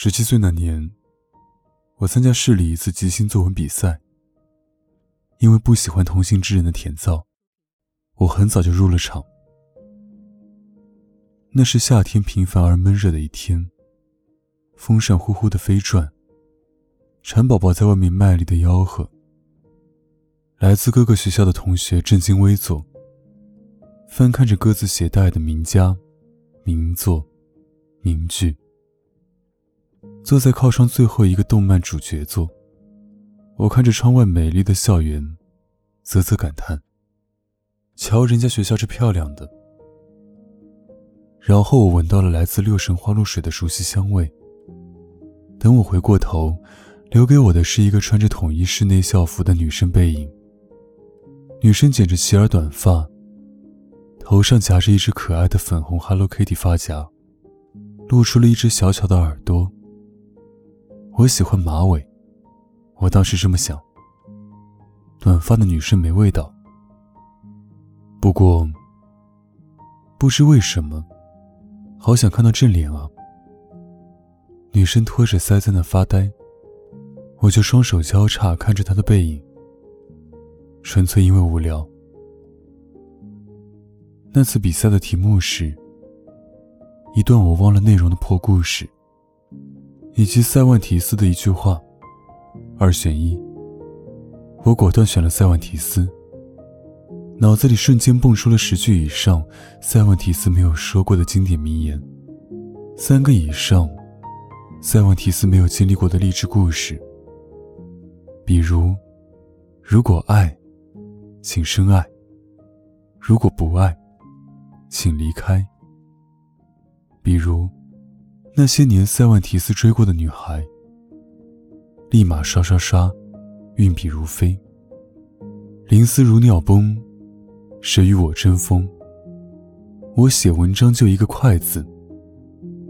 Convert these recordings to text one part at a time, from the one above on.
十七岁那年，我参加市里一次即兴作文比赛。因为不喜欢同行之人的甜燥，我很早就入了场。那是夏天平凡而闷热的一天，风扇呼呼的飞转，蝉宝宝在外面卖力的吆喝。来自各个学校的同学正襟危坐，翻看着各自携带的名家、名作、名句。坐在靠窗最后一个动漫主角座，我看着窗外美丽的校园，啧啧感叹：“瞧人家学校这漂亮的。”然后我闻到了来自六神花露水的熟悉香味。等我回过头，留给我的是一个穿着统一室内校服的女生背影。女生剪着齐耳短发，头上夹着一只可爱的粉红 Hello Kitty 发夹，露出了一只小巧的耳朵。我喜欢马尾，我当时这么想。短发的女生没味道，不过不知为什么，好想看到正脸啊。女生托着腮在那发呆，我就双手交叉看着她的背影，纯粹因为无聊。那次比赛的题目是一段我忘了内容的破故事。以及塞万提斯的一句话，二选一。我果断选了塞万提斯。脑子里瞬间蹦出了十句以上塞万提斯没有说过的经典名言，三个以上塞万提斯没有经历过的励志故事，比如：如果爱，请深爱；如果不爱，请离开。比如。那些年，塞万提斯追过的女孩，立马刷刷刷，运笔如飞。林思如尿崩，谁与我争锋？我写文章就一个快字，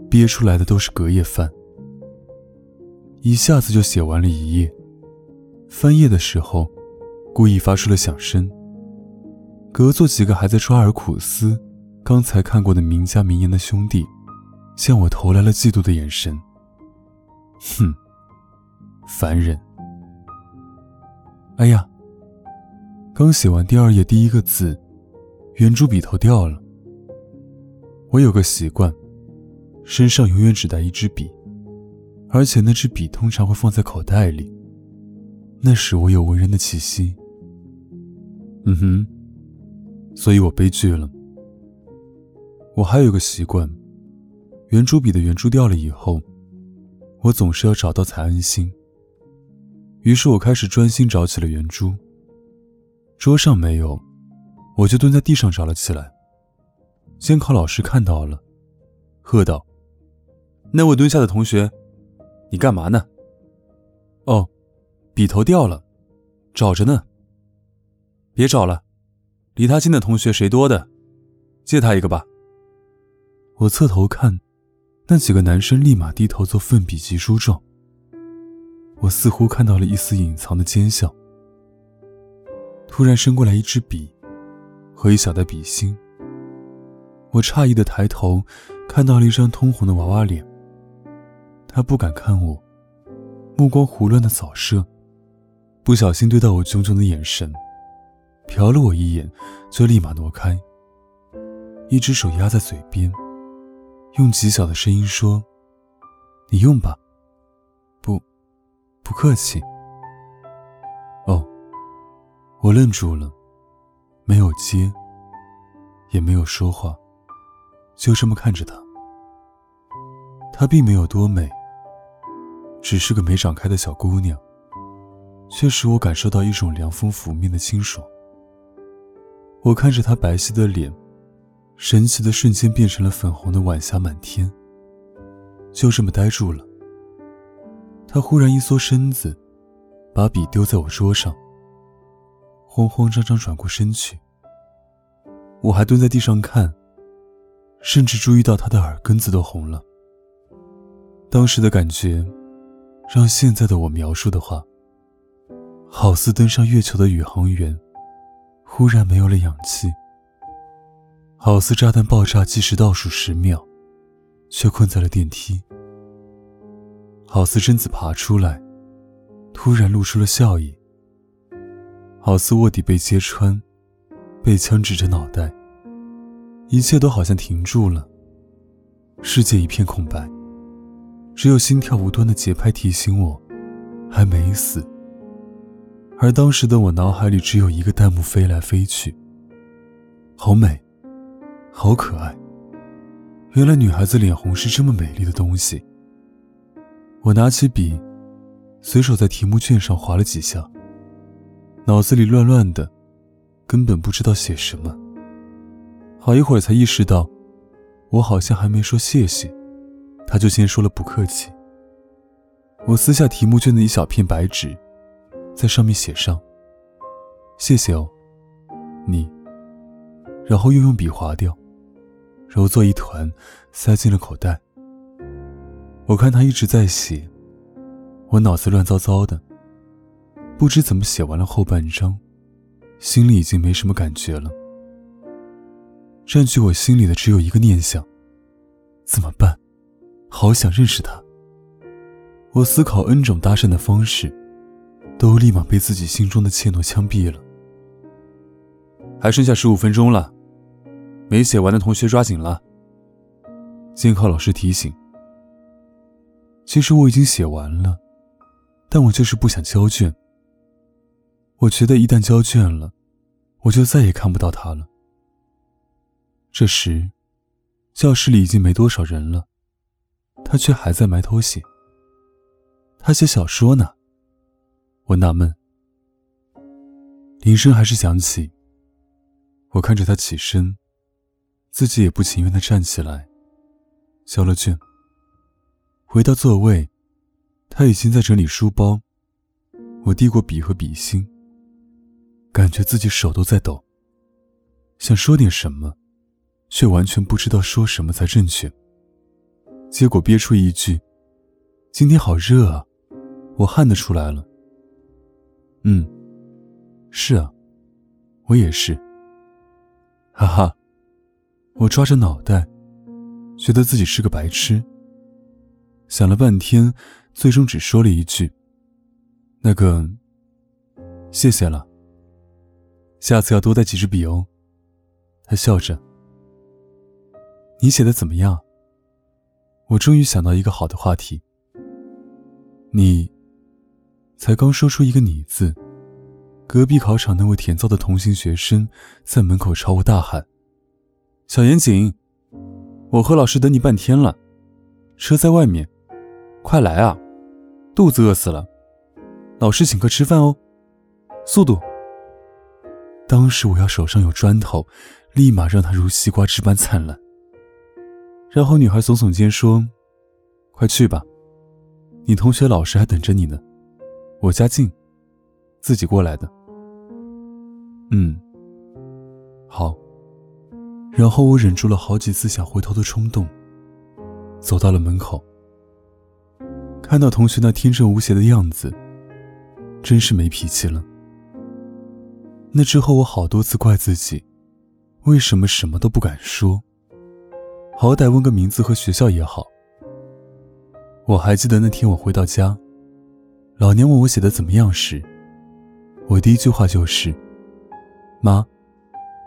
憋出来的都是隔夜饭。一下子就写完了一页。翻页的时候，故意发出了响声。隔座几个还在抓耳苦思刚才看过的名家名言的兄弟。向我投来了嫉妒的眼神。哼，烦人！哎呀，刚写完第二页第一个字，圆珠笔头掉了。我有个习惯，身上永远只带一支笔，而且那支笔通常会放在口袋里，那时我有文人的气息。嗯哼，所以我悲剧了。我还有个习惯。圆珠笔的圆珠掉了以后，我总是要找到才安心。于是我开始专心找起了圆珠。桌上没有，我就蹲在地上找了起来。监考老师看到了，喝道：“那位蹲下的同学，你干嘛呢？”“哦，笔头掉了，找着呢。”“别找了，离他近的同学谁多的，借他一个吧。”我侧头看。那几个男生立马低头做奋笔疾书状。我似乎看到了一丝隐藏的奸笑。突然伸过来一支笔，和一小袋笔芯。我诧异的抬头，看到了一张通红的娃娃脸。他不敢看我，目光胡乱的扫射，不小心对到我炯炯的眼神，瞟了我一眼，就立马挪开，一只手压在嘴边。用极小的声音说：“你用吧。”不，不客气。哦，我愣住了，没有接，也没有说话，就这么看着他。他并没有多美，只是个没长开的小姑娘，却使我感受到一种凉风拂面的清爽。我看着她白皙的脸，神奇的瞬间变成了粉红的晚霞满天，就这么呆住了。他忽然一缩身子，把笔丢在我桌上，慌慌张张转过身去。我还蹲在地上看，甚至注意到他的耳根子都红了。当时的感觉，让现在的我描述的话，好似登上月球的宇航员，忽然没有了氧气；好似炸弹爆炸计时倒数十秒，却困在了电梯；好似贞子爬出来，突然露出了笑意；好似卧底被揭穿，被枪指着脑袋，一切都好像停住了，世界一片空白。只有心跳无端的节拍提醒我，还没死。而当时的我脑海里只有一个弹幕飞来飞去，好美，好可爱。原来女孩子脸红是这么美丽的东西。我拿起笔，随手在题目卷上划了几下，脑子里乱乱的，根本不知道写什么。好一会儿才意识到，我好像还没说谢谢。他就先说了不客气。我撕下题目卷的一小片白纸，在上面写上“谢谢哦，你”，然后又用笔划掉，揉作一团，塞进了口袋。我看他一直在写，我脑子乱糟糟的，不知怎么写完了后半章，心里已经没什么感觉了。占据我心里的只有一个念想：怎么办？好想认识他。我思考 N 种搭讪的方式，都立马被自己心中的怯懦枪毙了。还剩下十五分钟了，没写完的同学抓紧了。监考老师提醒。其实我已经写完了，但我就是不想交卷。我觉得一旦交卷了，我就再也看不到他了。这时，教室里已经没多少人了。他却还在埋头写。他写小说呢。我纳闷。铃声还是响起。我看着他起身，自己也不情愿的站起来，交了卷。回到座位，他已经在整理书包。我递过笔和笔芯，感觉自己手都在抖，想说点什么，却完全不知道说什么才正确。结果憋出一句：“今天好热啊，我汗都出来了。”嗯，是啊，我也是。哈哈，我抓着脑袋，觉得自己是个白痴。想了半天，最终只说了一句：“那个，谢谢了。下次要多带几支笔哦。”他笑着：“你写的怎么样？”我终于想到一个好的话题。你，才刚说出一个“你”字，隔壁考场那位甜皂的同行学生在门口朝我大喊：“小严谨，我和老师等你半天了，车在外面，快来啊，肚子饿死了，老师请客吃饭哦，速度！”当时我要手上有砖头，立马让他如西瓜汁般灿烂。然后女孩耸耸肩说：“快去吧，你同学老师还等着你呢。我家近，自己过来的。”嗯，好。然后我忍住了好几次想回头的冲动，走到了门口。看到同学那天真无邪的样子，真是没脾气了。那之后我好多次怪自己，为什么什么都不敢说。好歹问个名字和学校也好。我还记得那天我回到家，老娘问我写的怎么样时，我第一句话就是：“妈，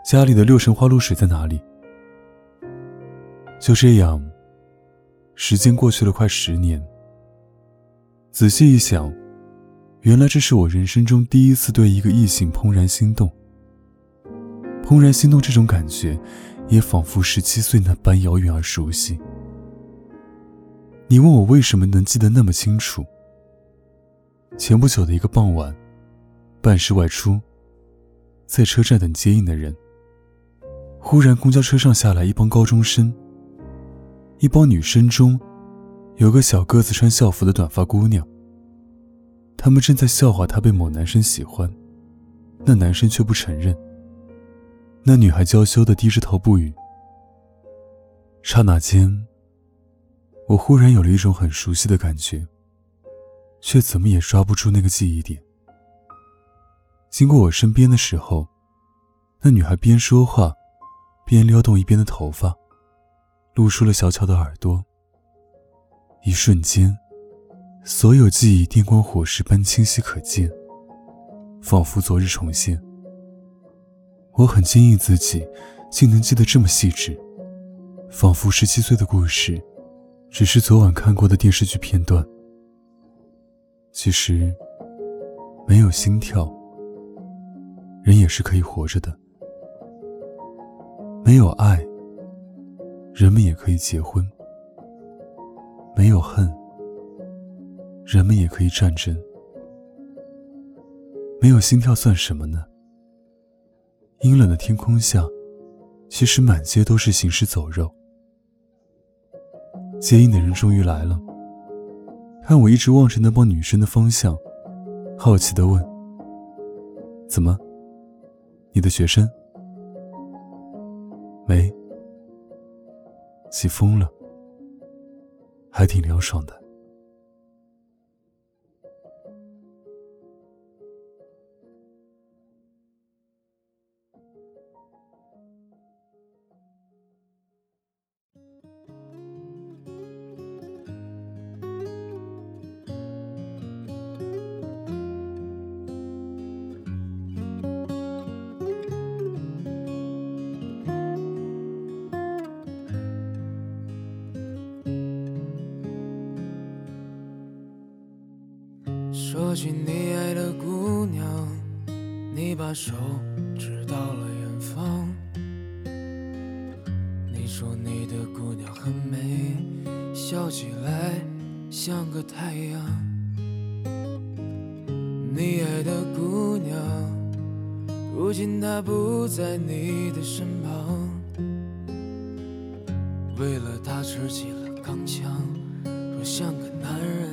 家里的六神花露水在哪里？”就这样，时间过去了快十年。仔细一想，原来这是我人生中第一次对一个异性怦然心动。怦然心动这种感觉。也仿佛十七岁那般遥远而熟悉。你问我为什么能记得那么清楚？前不久的一个傍晚，办事外出，在车站等接应的人，忽然公交车上下来一帮高中生。一帮女生中，有个小个子穿校服的短发姑娘。他们正在笑话她被某男生喜欢，那男生却不承认。那女孩娇羞的低着头不语。刹那间，我忽然有了一种很熟悉的感觉。却怎么也抓不住那个记忆点。经过我身边的时候，那女孩边说话，边撩动一边的头发，露出了小巧的耳朵。一瞬间，所有记忆电光火石般清晰可见，仿佛昨日重现。我很惊异自己竟能记得这么细致，仿佛十七岁的故事，只是昨晚看过的电视剧片段。其实，没有心跳，人也是可以活着的；没有爱，人们也可以结婚；没有恨，人们也可以战争。没有心跳算什么呢？阴冷的天空下，其实满街都是行尸走肉。接应的人终于来了。看我一直望着那帮女生的方向，好奇的问：“怎么？你的学生？没？起风了，还挺凉爽的。”说起你爱的姑娘，你把手指到了远方。你说你的姑娘很美，笑起来像个太阳。你爱的姑娘，如今她不在你的身旁。为了她吃起了钢枪，说像个男人。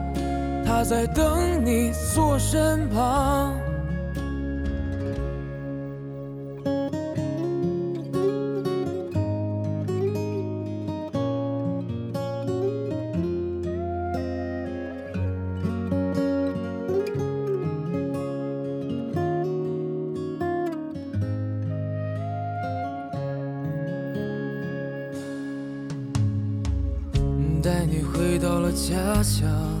他在等你坐身旁。带你回到了家乡。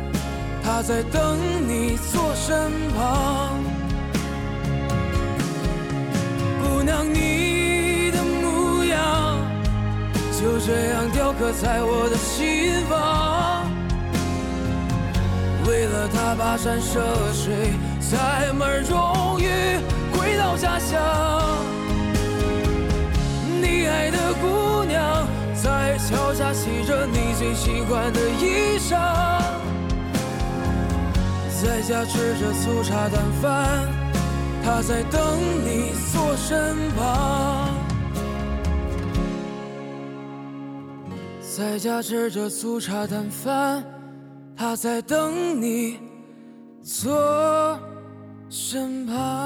他在等你坐身旁，姑娘，你的模样就这样雕刻在我的心房。为了他跋山涉水，才门终于回到家乡。你爱的姑娘在桥下洗着你最喜欢的衣裳，在家吃着粗茶淡饭，他在等你坐身旁。在家吃着粗茶淡饭，他在等你坐身旁。